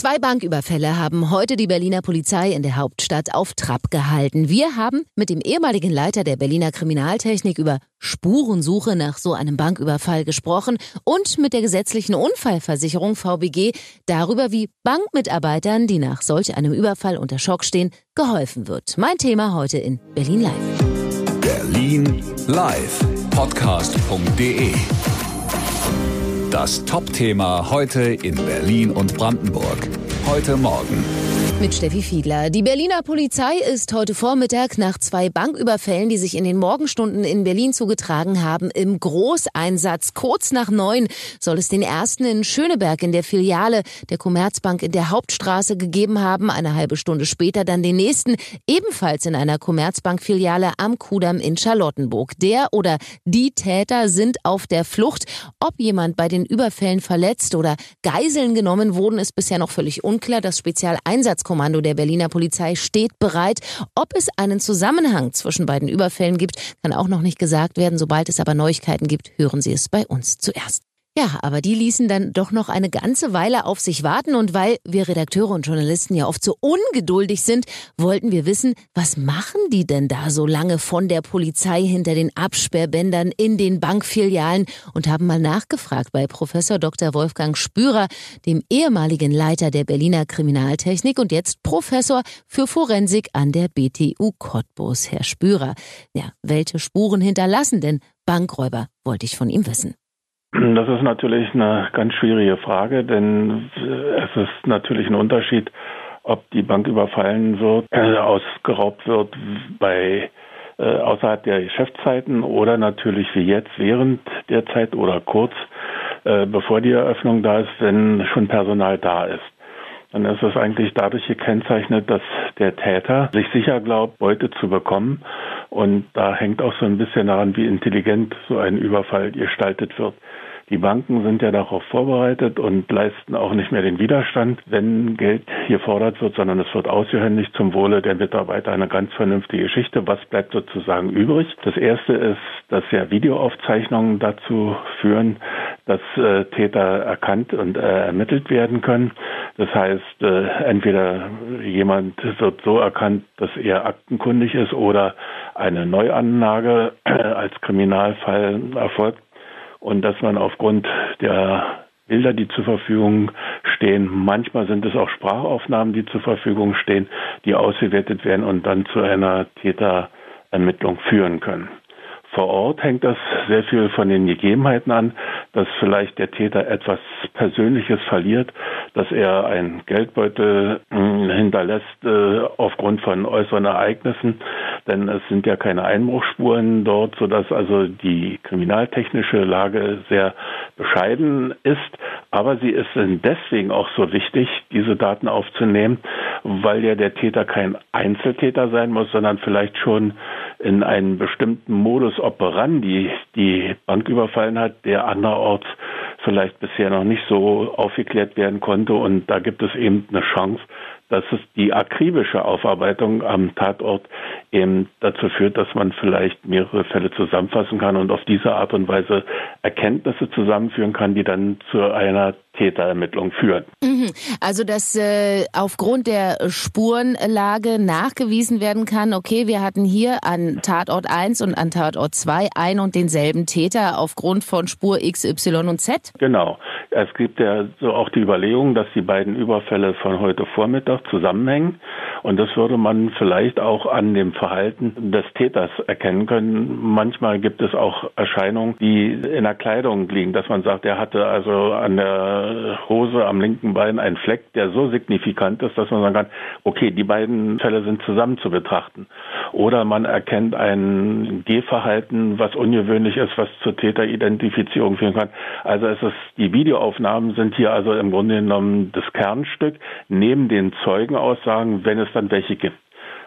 Zwei Banküberfälle haben heute die Berliner Polizei in der Hauptstadt auf Trab gehalten. Wir haben mit dem ehemaligen Leiter der Berliner Kriminaltechnik über Spurensuche nach so einem Banküberfall gesprochen und mit der gesetzlichen Unfallversicherung VBG darüber, wie Bankmitarbeitern, die nach solch einem Überfall unter Schock stehen, geholfen wird. Mein Thema heute in Berlin Live. Berlin Live. Podcast.de das Top-Thema heute in Berlin und Brandenburg. Heute Morgen mit Steffi Fiedler. Die Berliner Polizei ist heute Vormittag nach zwei Banküberfällen, die sich in den Morgenstunden in Berlin zugetragen haben, im Großeinsatz. Kurz nach neun soll es den ersten in Schöneberg in der Filiale der Commerzbank in der Hauptstraße gegeben haben. Eine halbe Stunde später dann den nächsten, ebenfalls in einer Commerzbank-Filiale am Kudamm in Charlottenburg. Der oder die Täter sind auf der Flucht. Ob jemand bei den Überfällen verletzt oder Geiseln genommen wurden, ist bisher noch völlig unklar. Das Spezialeinsatzkommando Einsatzkommando der Berliner Polizei steht bereit. Ob es einen Zusammenhang zwischen beiden Überfällen gibt, kann auch noch nicht gesagt werden. Sobald es aber Neuigkeiten gibt, hören Sie es bei uns zuerst. Ja, aber die ließen dann doch noch eine ganze Weile auf sich warten und weil wir Redakteure und Journalisten ja oft so ungeduldig sind, wollten wir wissen, was machen die denn da so lange von der Polizei hinter den Absperrbändern in den Bankfilialen und haben mal nachgefragt bei Professor Dr. Wolfgang Spürer, dem ehemaligen Leiter der Berliner Kriminaltechnik und jetzt Professor für Forensik an der BTU Cottbus. Herr Spürer, ja, welche Spuren hinterlassen denn Bankräuber, wollte ich von ihm wissen. Das ist natürlich eine ganz schwierige Frage, denn es ist natürlich ein Unterschied, ob die Bank überfallen wird, äh, ausgeraubt wird bei äh, außerhalb der Geschäftszeiten oder natürlich wie jetzt während der Zeit oder kurz äh, bevor die Eröffnung da ist, wenn schon Personal da ist. Dann ist es eigentlich dadurch gekennzeichnet, dass der Täter sich sicher glaubt, Beute zu bekommen. Und da hängt auch so ein bisschen daran, wie intelligent so ein Überfall gestaltet wird. Die Banken sind ja darauf vorbereitet und leisten auch nicht mehr den Widerstand, wenn Geld gefordert wird, sondern es wird ausgehändigt zum Wohle der Mitarbeiter eine ganz vernünftige Geschichte. Was bleibt sozusagen übrig? Das erste ist, dass ja Videoaufzeichnungen dazu führen, dass äh, Täter erkannt und äh, ermittelt werden können. Das heißt, äh, entweder jemand wird so erkannt, dass er aktenkundig ist oder eine Neuanlage äh, als Kriminalfall erfolgt und dass man aufgrund der Bilder, die zur Verfügung stehen, manchmal sind es auch Sprachaufnahmen, die zur Verfügung stehen, die ausgewertet werden und dann zu einer Täterermittlung führen können. Vor Ort hängt das sehr viel von den Gegebenheiten an, dass vielleicht der Täter etwas Persönliches verliert, dass er einen Geldbeutel hm, hinterlässt äh, aufgrund von äußeren Ereignissen, denn es sind ja keine Einbruchspuren dort, sodass also die kriminaltechnische Lage sehr bescheiden ist. Aber sie ist deswegen auch so wichtig, diese Daten aufzunehmen, weil ja der Täter kein Einzeltäter sein muss, sondern vielleicht schon in einen bestimmten Modus operandi die Bank überfallen hat, der anderorts vielleicht bisher noch nicht so aufgeklärt werden konnte. Und da gibt es eben eine Chance, dass es die akribische Aufarbeitung am Tatort eben dazu führt, dass man vielleicht mehrere Fälle zusammenfassen kann und auf diese Art und Weise Erkenntnisse zusammenführen kann, die dann zu einer Täterermittlung führen. Mhm. Also dass äh, aufgrund der Spurenlage nachgewiesen werden kann, okay, wir hatten hier an Tatort 1 und an Tatort 2 ein und denselben Täter aufgrund von Spur X, Y und Z? Genau. Es gibt ja so auch die Überlegung, dass die beiden Überfälle von heute Vormittag zusammenhängen. Und das würde man vielleicht auch an dem Verhalten des Täters erkennen können. Manchmal gibt es auch Erscheinungen, die in der Kleidung liegen, dass man sagt, er hatte also an der Hose am linken Bein einen Fleck, der so signifikant ist, dass man sagen kann, okay, die beiden Fälle sind zusammen zu betrachten. Oder man erkennt ein Gehverhalten, was ungewöhnlich ist, was zur Täteridentifizierung führen kann. Also es ist, die Videoaufnahmen sind hier also im Grunde genommen das Kernstück, neben den Zeugenaussagen, wenn es dann welche gibt.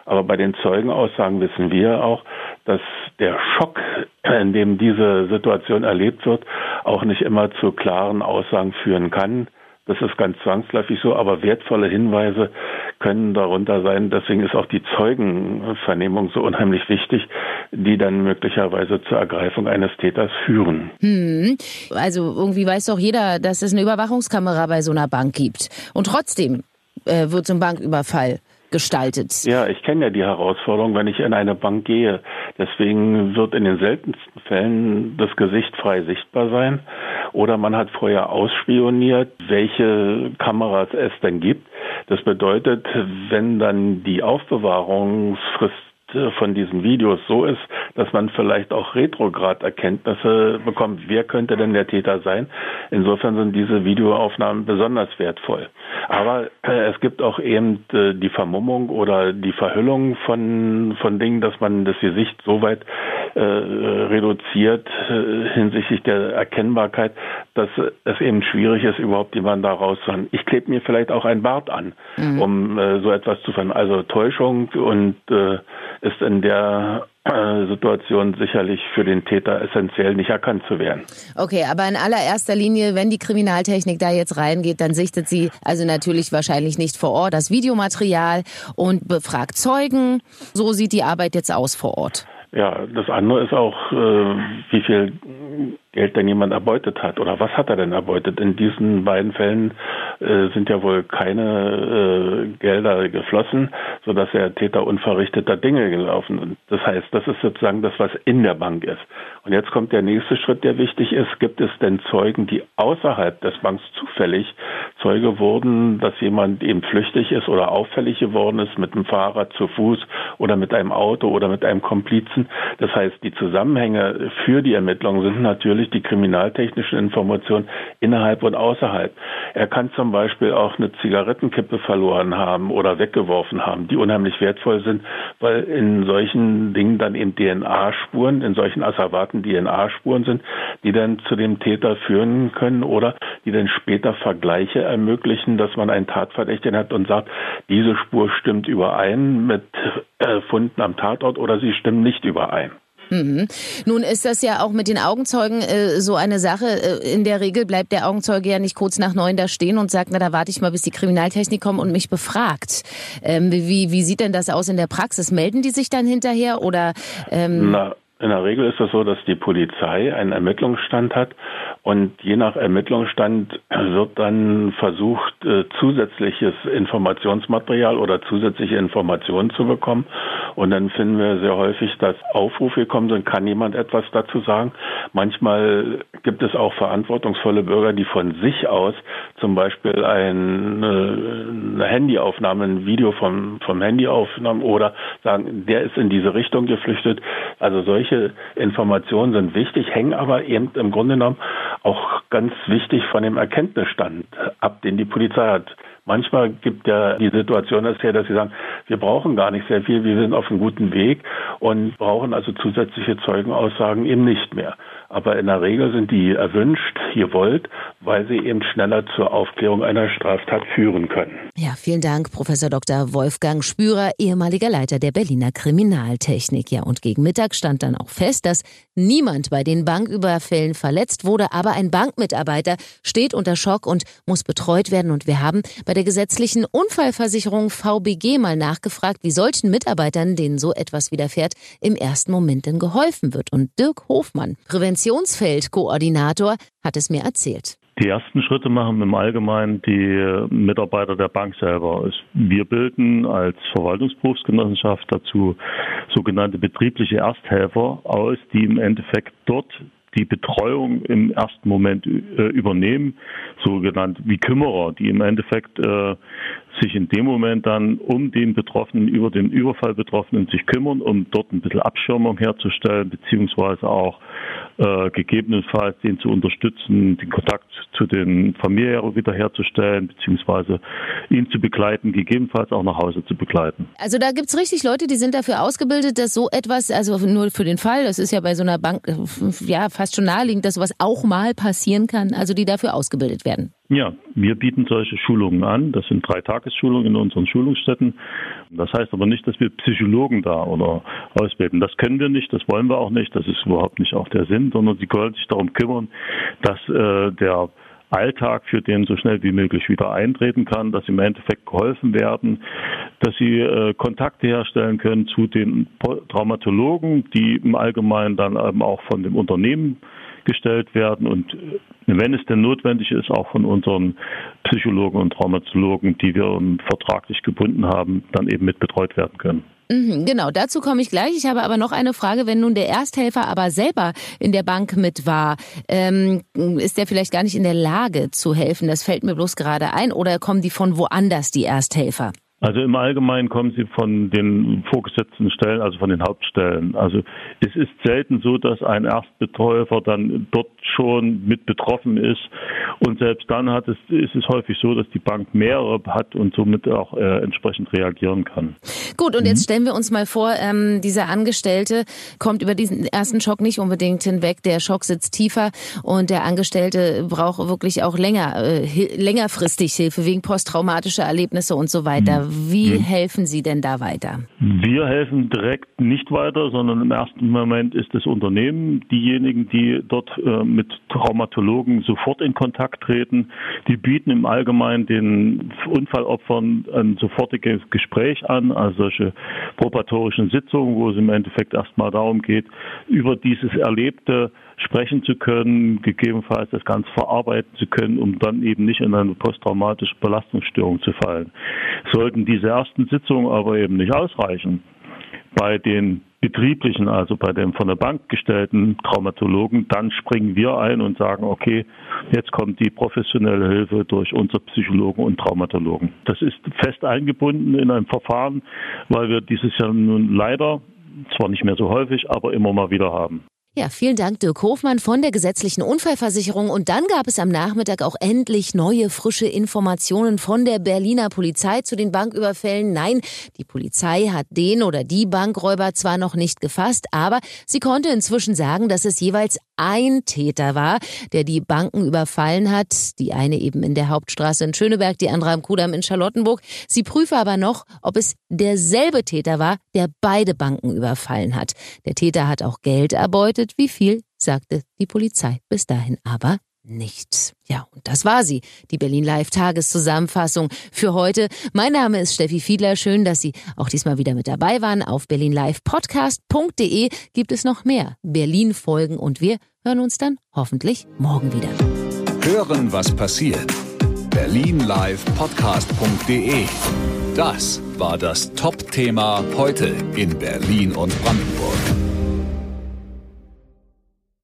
Aber bei den Zeugenaussagen wissen wir auch, dass der Schock, in dem diese Situation erlebt wird, auch nicht immer zu klaren Aussagen führen kann. Das ist ganz zwangsläufig so, aber wertvolle Hinweise können darunter sein. Deswegen ist auch die Zeugenvernehmung so unheimlich wichtig, die dann möglicherweise zur Ergreifung eines Täters führen. Hm. Also irgendwie weiß doch jeder, dass es eine Überwachungskamera bei so einer Bank gibt. Und trotzdem äh, wird so ein Banküberfall gestaltet. Ja, ich kenne ja die Herausforderung, wenn ich in eine Bank gehe. Deswegen wird in den seltensten Fällen das Gesicht frei sichtbar sein. Oder man hat vorher ausspioniert, welche Kameras es denn gibt. Das bedeutet, wenn dann die Aufbewahrungsfrist von diesen Videos so ist, dass man vielleicht auch Retrograd-Erkenntnisse bekommt, wer könnte denn der Täter sein. Insofern sind diese Videoaufnahmen besonders wertvoll. Aber äh, es gibt auch eben äh, die Vermummung oder die Verhüllung von, von Dingen, dass man das Gesicht so weit äh, reduziert äh, hinsichtlich der Erkennbarkeit, dass es eben schwierig ist, überhaupt jemanden da rauszuhauen. Ich klebe mir vielleicht auch ein Bart an, mhm. um äh, so etwas zu finden. Also Täuschung und äh, ist in der Situation sicherlich für den Täter essentiell nicht erkannt zu werden. Okay, aber in allererster Linie, wenn die Kriminaltechnik da jetzt reingeht, dann sichtet sie also natürlich wahrscheinlich nicht vor Ort das Videomaterial und befragt Zeugen. So sieht die Arbeit jetzt aus vor Ort. Ja, das andere ist auch, äh, wie viel Geld denn jemand erbeutet hat oder was hat er denn erbeutet. In diesen beiden Fällen äh, sind ja wohl keine äh, Gelder geflossen, sodass der Täter unverrichteter Dinge gelaufen sind. Das heißt, das ist sozusagen das, was in der Bank ist. Und jetzt kommt der nächste Schritt, der wichtig ist. Gibt es denn Zeugen, die außerhalb des Banks zufällig Zeuge wurden, dass jemand eben flüchtig ist oder auffällig geworden ist mit dem Fahrrad zu Fuß oder mit einem Auto oder mit einem Komplizen? Das heißt, die Zusammenhänge für die Ermittlungen sind natürlich natürlich die kriminaltechnischen Informationen innerhalb und außerhalb. Er kann zum Beispiel auch eine Zigarettenkippe verloren haben oder weggeworfen haben, die unheimlich wertvoll sind, weil in solchen Dingen dann eben DNA-Spuren, in solchen Asservaten DNA-Spuren sind, die dann zu dem Täter führen können oder die dann später Vergleiche ermöglichen, dass man einen Tatverdächtigen hat und sagt, diese Spur stimmt überein mit äh, Funden am Tatort oder sie stimmen nicht überein. Mhm. Nun ist das ja auch mit den Augenzeugen äh, so eine Sache. Äh, in der Regel bleibt der Augenzeuge ja nicht kurz nach neun da stehen und sagt, na da warte ich mal, bis die Kriminaltechnik kommt und mich befragt. Ähm, wie, wie sieht denn das aus in der Praxis? Melden die sich dann hinterher oder? Ähm na, in der Regel ist es so, dass die Polizei einen Ermittlungsstand hat und je nach Ermittlungsstand wird dann versucht, äh, zusätzliches Informationsmaterial oder zusätzliche Informationen zu bekommen. Und dann finden wir sehr häufig, dass Aufrufe gekommen sind, kann jemand etwas dazu sagen. Manchmal gibt es auch verantwortungsvolle Bürger, die von sich aus zum Beispiel eine, eine Handyaufnahme, ein Video vom, vom Handy aufnehmen oder sagen, der ist in diese Richtung geflüchtet. Also solche Informationen sind wichtig, hängen aber eben im Grunde genommen auch ganz wichtig von dem Erkenntnisstand ab, den die Polizei hat. Manchmal gibt ja die Situation das her, dass sie sagen, wir brauchen gar nicht sehr viel, wir sind auf einem guten Weg und brauchen also zusätzliche Zeugenaussagen eben nicht mehr. Aber in der Regel sind die erwünscht, gewollt, weil sie eben schneller zur Aufklärung einer Straftat führen können. Ja, vielen Dank, Professor Dr. Wolfgang Spürer, ehemaliger Leiter der Berliner Kriminaltechnik. Ja, und gegen Mittag stand dann auch fest, dass niemand bei den Banküberfällen verletzt wurde, aber ein Bankmitarbeiter steht unter Schock und muss betreut werden. Und wir haben bei der gesetzlichen Unfallversicherung VBG mal nachgefragt, wie solchen Mitarbeitern, denen so etwas widerfährt, im ersten Moment denn geholfen wird. Und Dirk Hofmann, Prävention Präventionsfeldkoordinator, hat es mir erzählt. Die ersten Schritte machen im Allgemeinen die Mitarbeiter der Bank selber. Wir bilden als Verwaltungsberufsgenossenschaft dazu sogenannte betriebliche Ersthelfer aus, die im Endeffekt dort die Betreuung im ersten Moment äh, übernehmen, sogenannt wie Kümmerer, die im Endeffekt äh, sich in dem Moment dann um den Betroffenen, über den Überfall Betroffenen sich kümmern, um dort ein bisschen Abschirmung herzustellen, beziehungsweise auch äh, gegebenenfalls den zu unterstützen, den Kontakt zu den Familien wiederherzustellen, beziehungsweise ihn zu begleiten, gegebenenfalls auch nach Hause zu begleiten. Also da gibt's richtig Leute, die sind dafür ausgebildet, dass so etwas, also nur für den Fall, das ist ja bei so einer Bank ja fast schon naheliegend, dass sowas auch mal passieren kann, also die dafür ausgebildet werden. Ja, wir bieten solche Schulungen an. Das sind drei Tagesschulungen in unseren Schulungsstätten. Das heißt aber nicht, dass wir Psychologen da oder ausbilden. Das können wir nicht, das wollen wir auch nicht. Das ist überhaupt nicht auch der Sinn, sondern sie sollen sich darum kümmern, dass äh, der Alltag für den so schnell wie möglich wieder eintreten kann, dass im Endeffekt geholfen werden, dass sie äh, Kontakte herstellen können zu den Traumatologen, die im Allgemeinen dann eben auch von dem Unternehmen gestellt werden und äh, wenn es denn notwendig ist, auch von unseren Psychologen und Traumatologen, die wir vertraglich gebunden haben, dann eben mit betreut werden können. Mhm, genau, dazu komme ich gleich. Ich habe aber noch eine Frage. Wenn nun der Ersthelfer aber selber in der Bank mit war, ähm, ist der vielleicht gar nicht in der Lage zu helfen? Das fällt mir bloß gerade ein. Oder kommen die von woanders, die Ersthelfer? Also im Allgemeinen kommen sie von den vorgesetzten Stellen, also von den Hauptstellen. Also es ist selten so, dass ein Erstbetäufer dann dort schon mit betroffen ist. Und selbst dann hat es, ist es häufig so, dass die Bank mehrere hat und somit auch äh, entsprechend reagieren kann. Gut, und mhm. jetzt stellen wir uns mal vor, ähm, dieser Angestellte kommt über diesen ersten Schock nicht unbedingt hinweg. Der Schock sitzt tiefer und der Angestellte braucht wirklich auch länger, äh, längerfristig Hilfe wegen posttraumatischer Erlebnisse und so weiter. Mhm. Wie mhm. helfen Sie denn da weiter? Wir helfen direkt nicht weiter, sondern im ersten Moment ist das Unternehmen diejenigen, die dort äh, mit Traumatologen sofort in Kontakt treten. Die bieten im Allgemeinen den Unfallopfern ein sofortiges Gespräch an, also solche probatorischen Sitzungen, wo es im Endeffekt erstmal darum geht, über dieses Erlebte sprechen zu können, gegebenenfalls das Ganze verarbeiten zu können, um dann eben nicht in eine posttraumatische Belastungsstörung zu fallen. Sollten diese ersten Sitzungen aber eben nicht ausreichen, bei den betrieblichen, also bei den von der Bank gestellten Traumatologen, dann springen wir ein und sagen, okay, jetzt kommt die professionelle Hilfe durch unsere Psychologen und Traumatologen. Das ist fest eingebunden in ein Verfahren, weil wir dieses Jahr nun leider, zwar nicht mehr so häufig, aber immer mal wieder haben. Ja, vielen Dank, Dirk Hofmann von der gesetzlichen Unfallversicherung. Und dann gab es am Nachmittag auch endlich neue, frische Informationen von der Berliner Polizei zu den Banküberfällen. Nein, die Polizei hat den oder die Bankräuber zwar noch nicht gefasst, aber sie konnte inzwischen sagen, dass es jeweils ein Täter war, der die Banken überfallen hat. Die eine eben in der Hauptstraße in Schöneberg, die andere am Kudamm in Charlottenburg. Sie prüfe aber noch, ob es derselbe Täter war, der beide Banken überfallen hat. Der Täter hat auch Geld erbeutet getötet. Wie viel, sagte die Polizei bis dahin aber nichts. Ja, und das war sie, die Berlin Live Tageszusammenfassung für heute. Mein Name ist Steffi Fiedler. Schön, dass Sie auch diesmal wieder mit dabei waren. Auf berlinlivepodcast.de gibt es noch mehr Berlin Folgen und wir hören uns dann hoffentlich morgen wieder. Hören, was passiert. Berlinlivepodcast.de. Das war das Top-Thema heute in Berlin und Brandenburg.